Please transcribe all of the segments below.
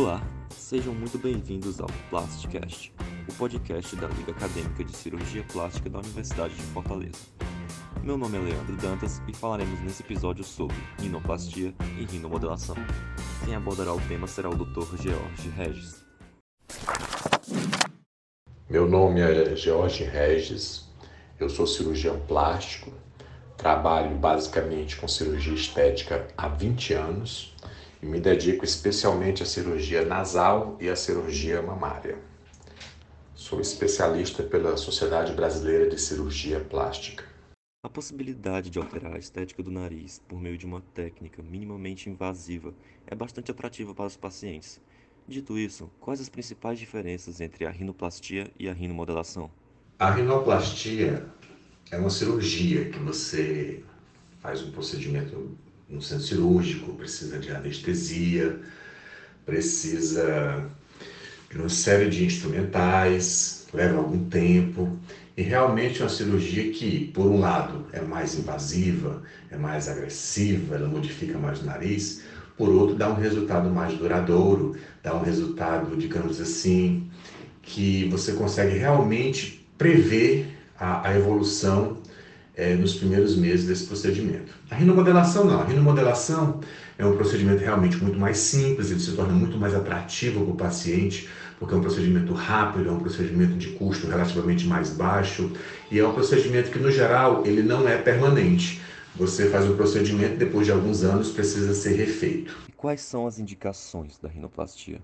Olá, sejam muito bem-vindos ao Plasticast, o podcast da Liga Acadêmica de Cirurgia Plástica da Universidade de Fortaleza. Meu nome é Leandro Dantas e falaremos nesse episódio sobre rinoplastia e rinomodelação. Quem abordará o tema será o Dr. George Regis. Meu nome é George Regis, eu sou cirurgião plástico, trabalho basicamente com cirurgia estética há 20 anos e me dedico especialmente à cirurgia nasal e à cirurgia mamária. Sou especialista pela Sociedade Brasileira de Cirurgia Plástica. A possibilidade de alterar a estética do nariz por meio de uma técnica minimamente invasiva é bastante atrativa para os pacientes. Dito isso, quais as principais diferenças entre a rinoplastia e a rinomodelação? A rinoplastia é uma cirurgia que você faz um procedimento no centro cirúrgico, precisa de anestesia, precisa de uma série de instrumentais, leva algum tempo. E realmente é uma cirurgia que, por um lado, é mais invasiva, é mais agressiva, ela modifica mais o nariz, por outro, dá um resultado mais duradouro, dá um resultado, digamos assim, que você consegue realmente prever a, a evolução é, nos primeiros meses desse procedimento. A rinomodelação não. A rinomodelação é um procedimento realmente muito mais simples, ele se torna muito mais atrativo para o paciente, porque é um procedimento rápido, é um procedimento de custo relativamente mais baixo e é um procedimento que, no geral, ele não é permanente. Você faz o procedimento e depois de alguns anos precisa ser refeito. E quais são as indicações da rinoplastia?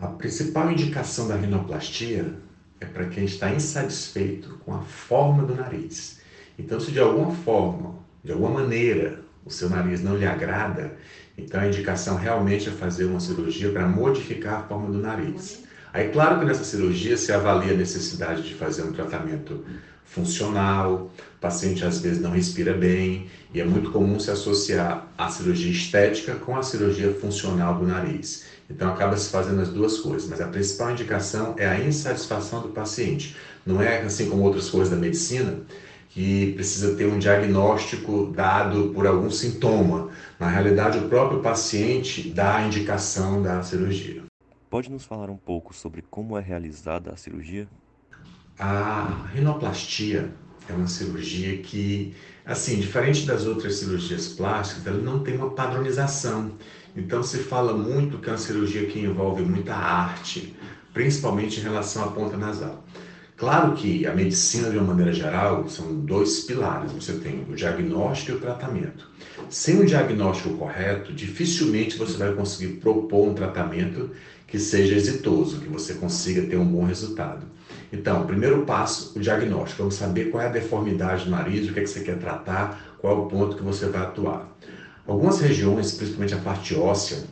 A principal indicação da rinoplastia é para quem está insatisfeito com a forma do nariz então, se de alguma forma, de alguma maneira, o seu nariz não lhe agrada, então a indicação realmente é fazer uma cirurgia para modificar a forma do nariz. Aí, claro que nessa cirurgia se avalia a necessidade de fazer um tratamento funcional, o paciente às vezes não respira bem, e é muito comum se associar a cirurgia estética com a cirurgia funcional do nariz. Então acaba se fazendo as duas coisas, mas a principal indicação é a insatisfação do paciente. Não é assim como outras coisas da medicina, que precisa ter um diagnóstico dado por algum sintoma. Na realidade, o próprio paciente dá a indicação da cirurgia. Pode nos falar um pouco sobre como é realizada a cirurgia? A rinoplastia é uma cirurgia que, assim, diferente das outras cirurgias plásticas, ela não tem uma padronização. Então se fala muito que é uma cirurgia que envolve muita arte, principalmente em relação à ponta nasal. Claro que a medicina, de uma maneira geral, são dois pilares. Você tem o diagnóstico e o tratamento. Sem o diagnóstico correto, dificilmente você vai conseguir propor um tratamento que seja exitoso, que você consiga ter um bom resultado. Então, primeiro passo, o diagnóstico. Vamos saber qual é a deformidade do nariz, o que, é que você quer tratar, qual é o ponto que você vai atuar. Algumas regiões, principalmente a parte óssea,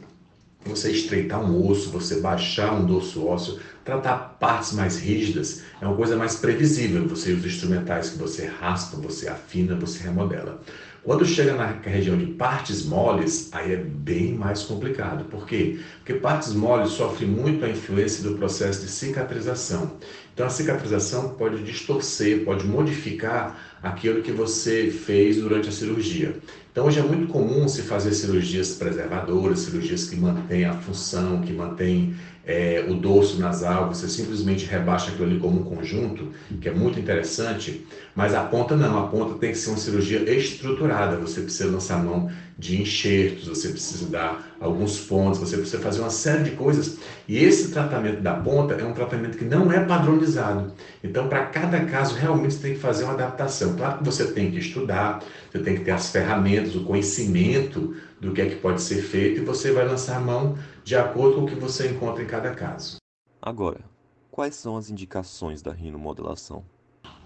você estreitar um osso, você baixar um dorso ósseo, tratar partes mais rígidas é uma coisa mais previsível. Você usa instrumentais que você raspa, você afina, você remodela. Quando chega na região de partes moles, aí é bem mais complicado. Por quê? Porque partes moles sofrem muito a influência do processo de cicatrização. Então a cicatrização pode distorcer, pode modificar aquilo que você fez durante a cirurgia. Então hoje é muito comum se fazer cirurgias preservadoras, cirurgias que mantêm a função, que mantêm é, o dorso nasal, você simplesmente rebaixa aquilo ali como um conjunto, que é muito interessante, mas a ponta não, a ponta tem que ser uma cirurgia estruturada, você precisa lançar mão de enxertos, você precisa dar alguns pontos, você precisa fazer uma série de coisas. E esse tratamento da ponta é um tratamento que não é padronizado. Então, para cada caso, realmente você tem que fazer uma adaptação. Claro que você tem que estudar, você tem que ter as ferramentas, o conhecimento do que é que pode ser feito e você vai lançar mão de acordo com o que você encontra em cada caso. Agora, quais são as indicações da rinomodelação?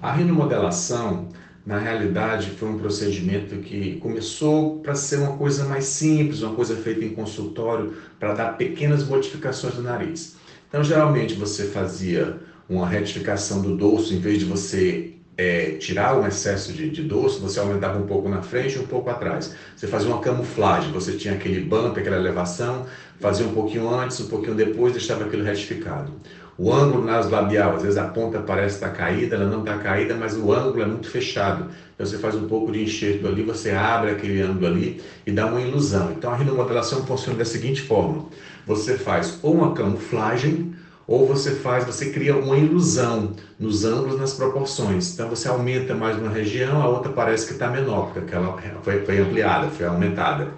A rinomodelação na realidade foi um procedimento que começou para ser uma coisa mais simples, uma coisa feita em consultório para dar pequenas modificações do nariz. Então, geralmente você fazia uma retificação do dorso, em vez de você é, tirar um excesso de, de dorso, você aumentava um pouco na frente e um pouco atrás. Você fazia uma camuflagem, você tinha aquele bump, aquela elevação, fazia um pouquinho antes, um pouquinho depois, deixava aquilo retificado. O ângulo nas labial, às vezes a ponta parece estar caída, ela não está caída, mas o ângulo é muito fechado. Então você faz um pouco de enxerto ali, você abre aquele ângulo ali e dá uma ilusão. Então a rinomodelação funciona da seguinte forma: você faz ou uma camuflagem ou você faz, você cria uma ilusão nos ângulos, nas proporções. Então você aumenta mais uma região, a outra parece que está menor, porque ela foi, foi ampliada, foi aumentada.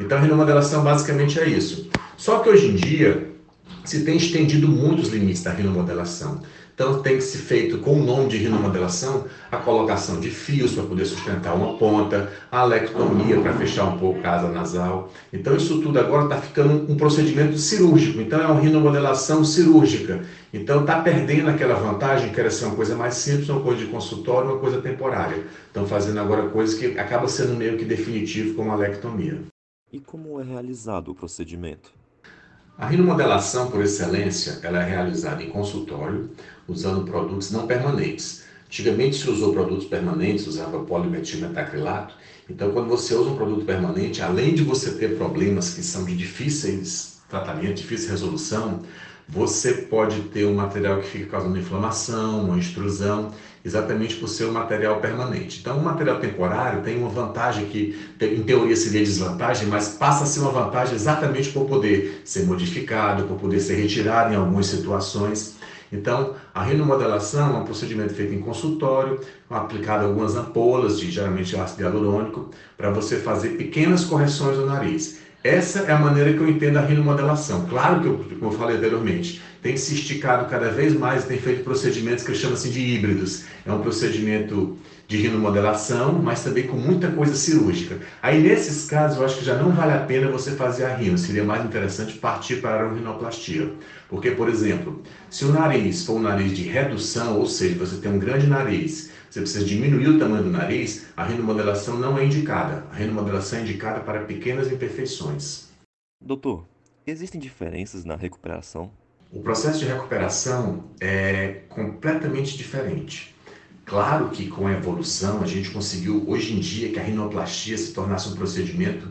Então a rinomodelação basicamente é isso. Só que hoje em dia se tem estendido muito os limites da rinomodelação. Então tem que ser feito com o nome de rinomodelação a colocação de fios para poder sustentar uma ponta, a alectomia para fechar um pouco a asa nasal. Então isso tudo agora está ficando um procedimento cirúrgico. Então é uma rinomodelação cirúrgica. Então está perdendo aquela vantagem que era ser uma coisa mais simples, uma coisa de consultório, uma coisa temporária. Estão fazendo agora coisas que acaba sendo meio que definitivo como a alectomia. E como é realizado o procedimento? A rinomodelação, por excelência, ela é realizada em consultório, usando produtos não permanentes. Antigamente se usou produtos permanentes, usava polimetilmetacrilato. Então, quando você usa um produto permanente, além de você ter problemas que são de difíceis tratamento, difícil resolução, você pode ter um material que fica causando inflamação, uma extrusão, exatamente por ser um material permanente. Então, o material temporário tem uma vantagem que, em teoria, seria desvantagem, mas passa a ser uma vantagem exatamente por poder ser modificado, por poder ser retirado em algumas situações. Então, a rinomodelação é um procedimento feito em consultório, aplicado algumas ampolas de geralmente ácido hialurônico, para você fazer pequenas correções do nariz. Essa é a maneira que eu entendo a rinomodelação. Claro que, como eu falei anteriormente, tem se esticado cada vez mais, tem feito procedimentos que assim de híbridos. É um procedimento de rinomodelação, mas também com muita coisa cirúrgica. Aí nesses casos eu acho que já não vale a pena você fazer a rino, seria mais interessante partir para a rinoplastia. Porque, por exemplo, se o nariz for um nariz de redução, ou seja, você tem um grande nariz, você precisa diminuir o tamanho do nariz, a rinomodelação não é indicada. A rinomodelação é indicada para pequenas imperfeições. Doutor, existem diferenças na recuperação? O processo de recuperação é completamente diferente. Claro que com a evolução a gente conseguiu hoje em dia que a rinoplastia se tornasse um procedimento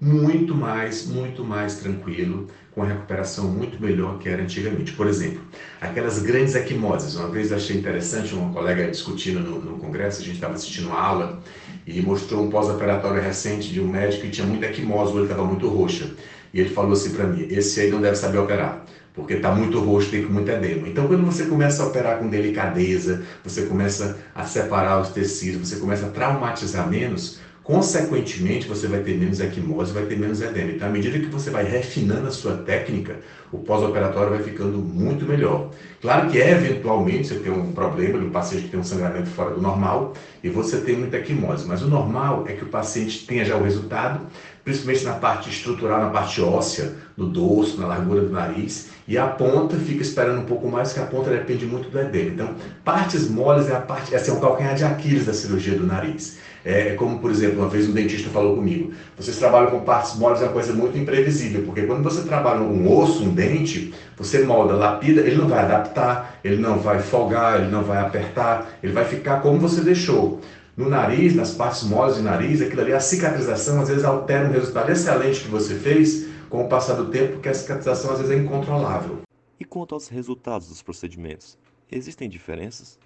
muito mais, muito mais tranquilo, com a recuperação muito melhor que era antigamente. Por exemplo, aquelas grandes equimoses. Uma vez achei interessante, uma colega discutindo no, no congresso, a gente estava assistindo uma aula e mostrou um pós-operatório recente de um médico que tinha muita equimose, o olho estava muito roxa. E ele falou assim para mim: esse aí não deve saber operar porque está muito roxo, tem muito edema. Então, quando você começa a operar com delicadeza, você começa a separar os tecidos, você começa a traumatizar menos, consequentemente você vai ter menos equimose, vai ter menos edema. Então, à medida que você vai refinando a sua técnica, o pós-operatório vai ficando muito melhor. Claro que eventualmente você tem um problema de um paciente que tem um sangramento fora do normal e você tem muita equimose, mas o normal é que o paciente tenha já o resultado, principalmente na parte estrutural, na parte óssea, no dorso, na largura do nariz, e a ponta fica esperando um pouco mais, que a ponta depende muito do edema. Então, partes moles é a parte, é o calcanhar de Aquiles da cirurgia do nariz. É, é como, por exemplo, uma vez um dentista falou comigo: vocês trabalham com partes moles, é uma coisa muito imprevisível, porque quando você trabalha um osso, um dente, você molda, lapida, ele não vai adaptar, ele não vai folgar, ele não vai apertar, ele vai ficar como você deixou. No nariz, nas partes moles do nariz, aquilo ali, a cicatrização às vezes altera um resultado excelente que você fez com o passar do tempo, porque a cicatrização às vezes é incontrolável. E quanto aos resultados dos procedimentos, existem diferenças?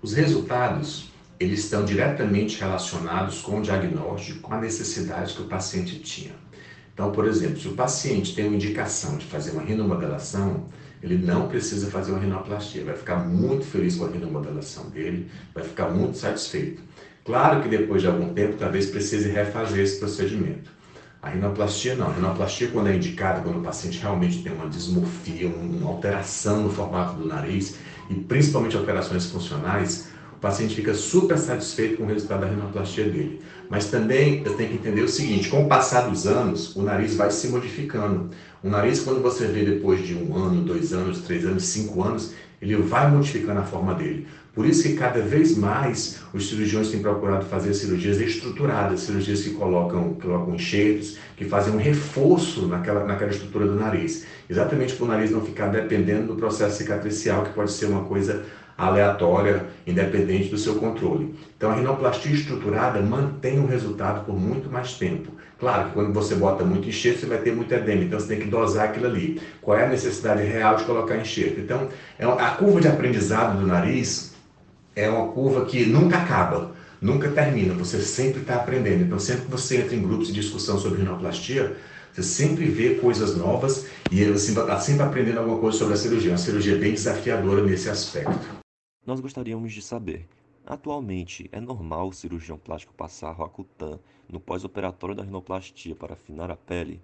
Os resultados eles estão diretamente relacionados com o diagnóstico, com a necessidade que o paciente tinha. Então, por exemplo, se o paciente tem uma indicação de fazer uma rinomodelação, ele não precisa fazer uma rinoplastia, vai ficar muito feliz com a rinomodelação dele, vai ficar muito satisfeito. Claro que depois de algum tempo, talvez precise refazer esse procedimento. A rinoplastia não. A rinoplastia, quando é indicada, quando o paciente realmente tem uma dismorfia, uma alteração no formato do nariz, e principalmente operações funcionais, o paciente fica super satisfeito com o resultado da rinoplastia dele. Mas também eu tenho que entender o seguinte: com o passar dos anos, o nariz vai se modificando. O nariz, quando você vê depois de um ano, dois anos, três anos, cinco anos, ele vai modificando a forma dele. Por isso que cada vez mais os cirurgiões têm procurado fazer cirurgias estruturadas, cirurgias que colocam, colocam enxertos, que fazem um reforço naquela, naquela estrutura do nariz. Exatamente para o nariz não ficar dependendo do processo cicatricial, que pode ser uma coisa aleatória, independente do seu controle. Então, a rinoplastia estruturada mantém o resultado por muito mais tempo. Claro que quando você bota muito enxerto, você vai ter muito edema, então você tem que dosar aquilo ali. Qual é a necessidade real de colocar enxerto? Então, é a curva de aprendizado do nariz é uma curva que nunca acaba, nunca termina, você sempre está aprendendo. Então, sempre que você entra em grupos de discussão sobre rinoplastia, você sempre vê coisas novas e você está sempre aprendendo alguma coisa sobre a cirurgia. Uma cirurgia bem desafiadora nesse aspecto. Nós gostaríamos de saber Atualmente, é normal o cirurgião plástico passar Roacutan no pós-operatório da rinoplastia para afinar a pele?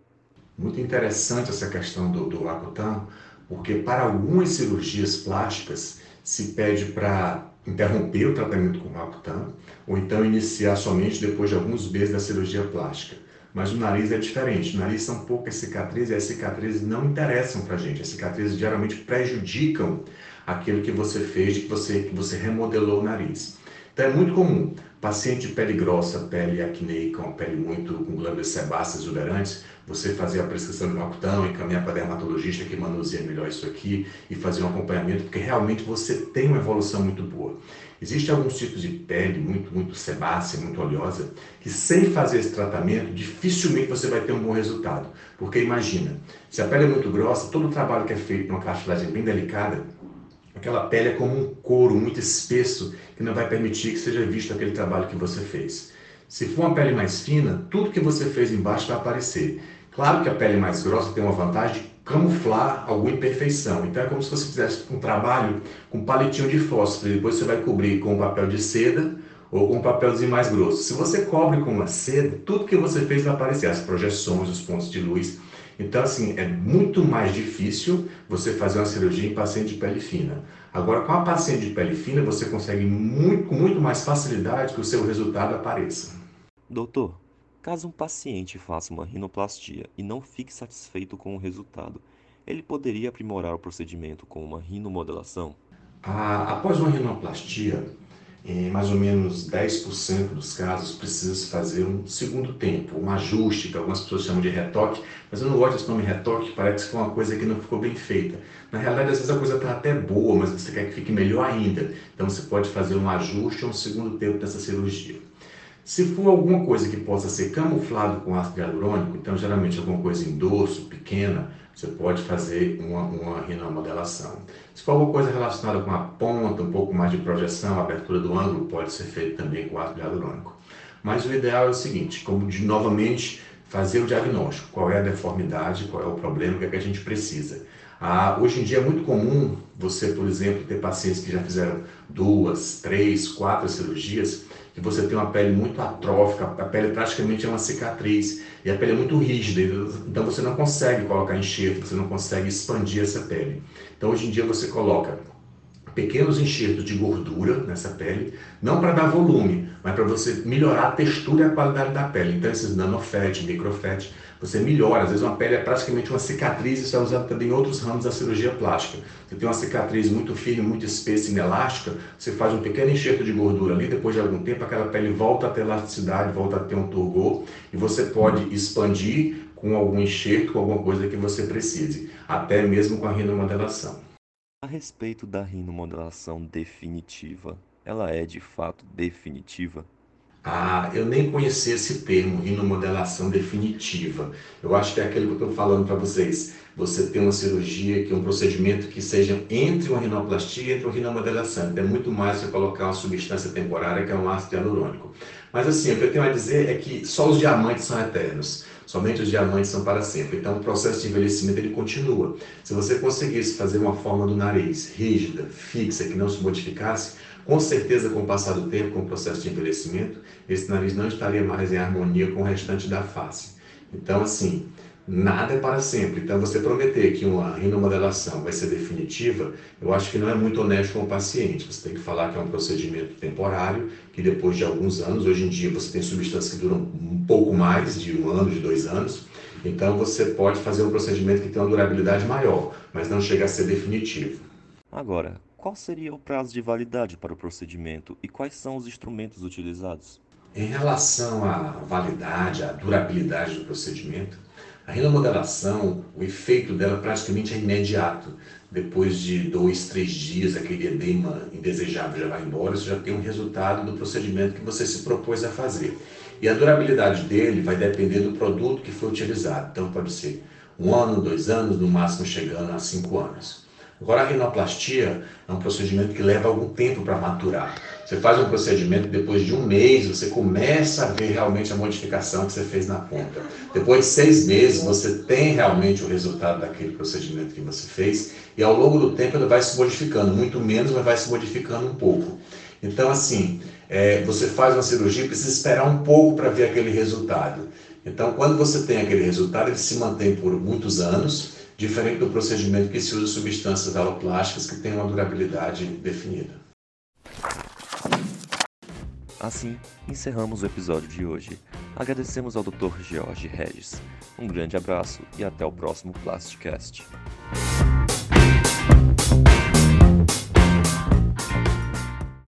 Muito interessante essa questão do, do Roacutan, porque para algumas cirurgias plásticas se pede para interromper o tratamento com Roacutan ou então iniciar somente depois de alguns meses da cirurgia plástica. Mas o nariz é diferente. O nariz são poucas cicatrizes e as cicatrizes não interessam para a gente. As cicatrizes geralmente prejudicam aquilo que você fez, que você, que você remodelou o nariz. Então é muito comum, paciente de pele grossa, pele acneica, uma pele muito com glândulas sebáceas exuberantes, você fazer a prescrição de Roacutan, encaminhar para dermatologista que manuseia melhor isso aqui e fazer um acompanhamento, porque realmente você tem uma evolução muito boa. Existem alguns tipos de pele muito, muito sebácea, muito oleosa, que sem fazer esse tratamento, dificilmente você vai ter um bom resultado. Porque imagina, se a pele é muito grossa, todo o trabalho que é feito numa cartilagem bem delicada, aquela pele é como um couro muito espesso que não vai permitir que seja visto aquele trabalho que você fez. Se for uma pele mais fina, tudo que você fez embaixo vai aparecer. Claro que a pele mais grossa tem uma vantagem de camuflar alguma imperfeição. Então é como se você fizesse um trabalho com palitinho de fósforo, e depois você vai cobrir com papel de seda ou com um papelzinho mais grosso. Se você cobre com uma seda, tudo que você fez vai aparecer, as projeções, os pontos de luz. Então, assim, é muito mais difícil você fazer uma cirurgia em paciente de pele fina. Agora, com a paciente de pele fina, você consegue muito, com muito mais facilidade que o seu resultado apareça. Doutor, Caso um paciente faça uma rinoplastia e não fique satisfeito com o resultado, ele poderia aprimorar o procedimento com uma rinomodelação? Ah, após uma rinoplastia, em mais ou menos 10% dos casos precisa se fazer um segundo tempo, um ajuste, que algumas pessoas chamam de retoque, mas eu não gosto desse nome retoque, parece que foi uma coisa que não ficou bem feita. Na realidade, às vezes a coisa está até boa, mas você quer que fique melhor ainda. Então você pode fazer um ajuste ou um segundo tempo dessa cirurgia. Se for alguma coisa que possa ser camuflado com ácido hialurônico, então geralmente alguma coisa em dorso, pequena, você pode fazer uma, uma rinomodelação. Se for alguma coisa relacionada com a ponta, um pouco mais de projeção, abertura do ângulo, pode ser feito também com ácido hialurônico. Mas o ideal é o seguinte, como de novamente fazer o diagnóstico, qual é a deformidade, qual é o problema, o que, é que a gente precisa. Ah, hoje em dia é muito comum você, por exemplo, ter pacientes que já fizeram duas, três, quatro cirurgias que você tem uma pele muito atrófica, a pele praticamente é uma cicatriz e a pele é muito rígida, então você não consegue colocar enxerto, você não consegue expandir essa pele. Então hoje em dia você coloca pequenos enxertos de gordura nessa pele, não para dar volume, mas para você melhorar a textura e a qualidade da pele. Então esses nanofet, microfet, você melhora. Às vezes uma pele é praticamente uma cicatriz, isso é usado também em outros ramos da cirurgia plástica. Você tem uma cicatriz muito firme, muito espessa inelástica, você faz um pequeno enxerto de gordura ali, depois de algum tempo aquela pele volta a ter elasticidade, volta a ter um turgor e você pode expandir com algum enxerto, com alguma coisa que você precise, até mesmo com a rinomodelação. A respeito da rinomodelação definitiva, ela é de fato definitiva? Ah, eu nem conhecia esse termo, rinomodelação definitiva. Eu acho que é aquele que eu estou falando para vocês. Você tem uma cirurgia, que é um procedimento que seja entre uma rinoplastia e entre uma rinomodelação. É muito mais você colocar uma substância temporária, que é um ácido hialurônico. Mas assim, o que eu tenho a dizer é que só os diamantes são eternos. Somente os diamantes são para sempre. Então, o processo de envelhecimento ele continua. Se você conseguisse fazer uma forma do nariz rígida, fixa, que não se modificasse, com certeza, com o passar do tempo, com o processo de envelhecimento, esse nariz não estaria mais em harmonia com o restante da face. Então, assim, nada é para sempre. Então, você prometer que uma rinomodelação vai ser definitiva, eu acho que não é muito honesto com o paciente. Você tem que falar que é um procedimento temporário, que depois de alguns anos, hoje em dia você tem substâncias que duram um pouco mais de um ano, de dois anos, então você pode fazer um procedimento que tem uma durabilidade maior, mas não chega a ser definitivo. Agora, qual seria o prazo de validade para o procedimento e quais são os instrumentos utilizados? Em relação à validade, à durabilidade do procedimento, a rinomodelação, o efeito dela praticamente é imediato. Depois de dois, três dias, aquele edema indesejável já vai embora, você já tem um resultado do procedimento que você se propôs a fazer. E a durabilidade dele vai depender do produto que foi utilizado. Então pode ser um ano, dois anos, no máximo chegando a cinco anos. Agora, a rinoplastia é um procedimento que leva algum tempo para maturar. Você faz um procedimento, depois de um mês, você começa a ver realmente a modificação que você fez na ponta. Depois de seis meses, você tem realmente o resultado daquele procedimento que você fez, e ao longo do tempo ele vai se modificando, muito menos, mas vai se modificando um pouco. Então, assim, é, você faz uma cirurgia, precisa esperar um pouco para ver aquele resultado. Então, quando você tem aquele resultado, ele se mantém por muitos anos, diferente do procedimento que se usa substâncias aloplásticas que têm uma durabilidade definida. Assim, encerramos o episódio de hoje. Agradecemos ao Dr. George Regis. Um grande abraço e até o próximo Plasticast.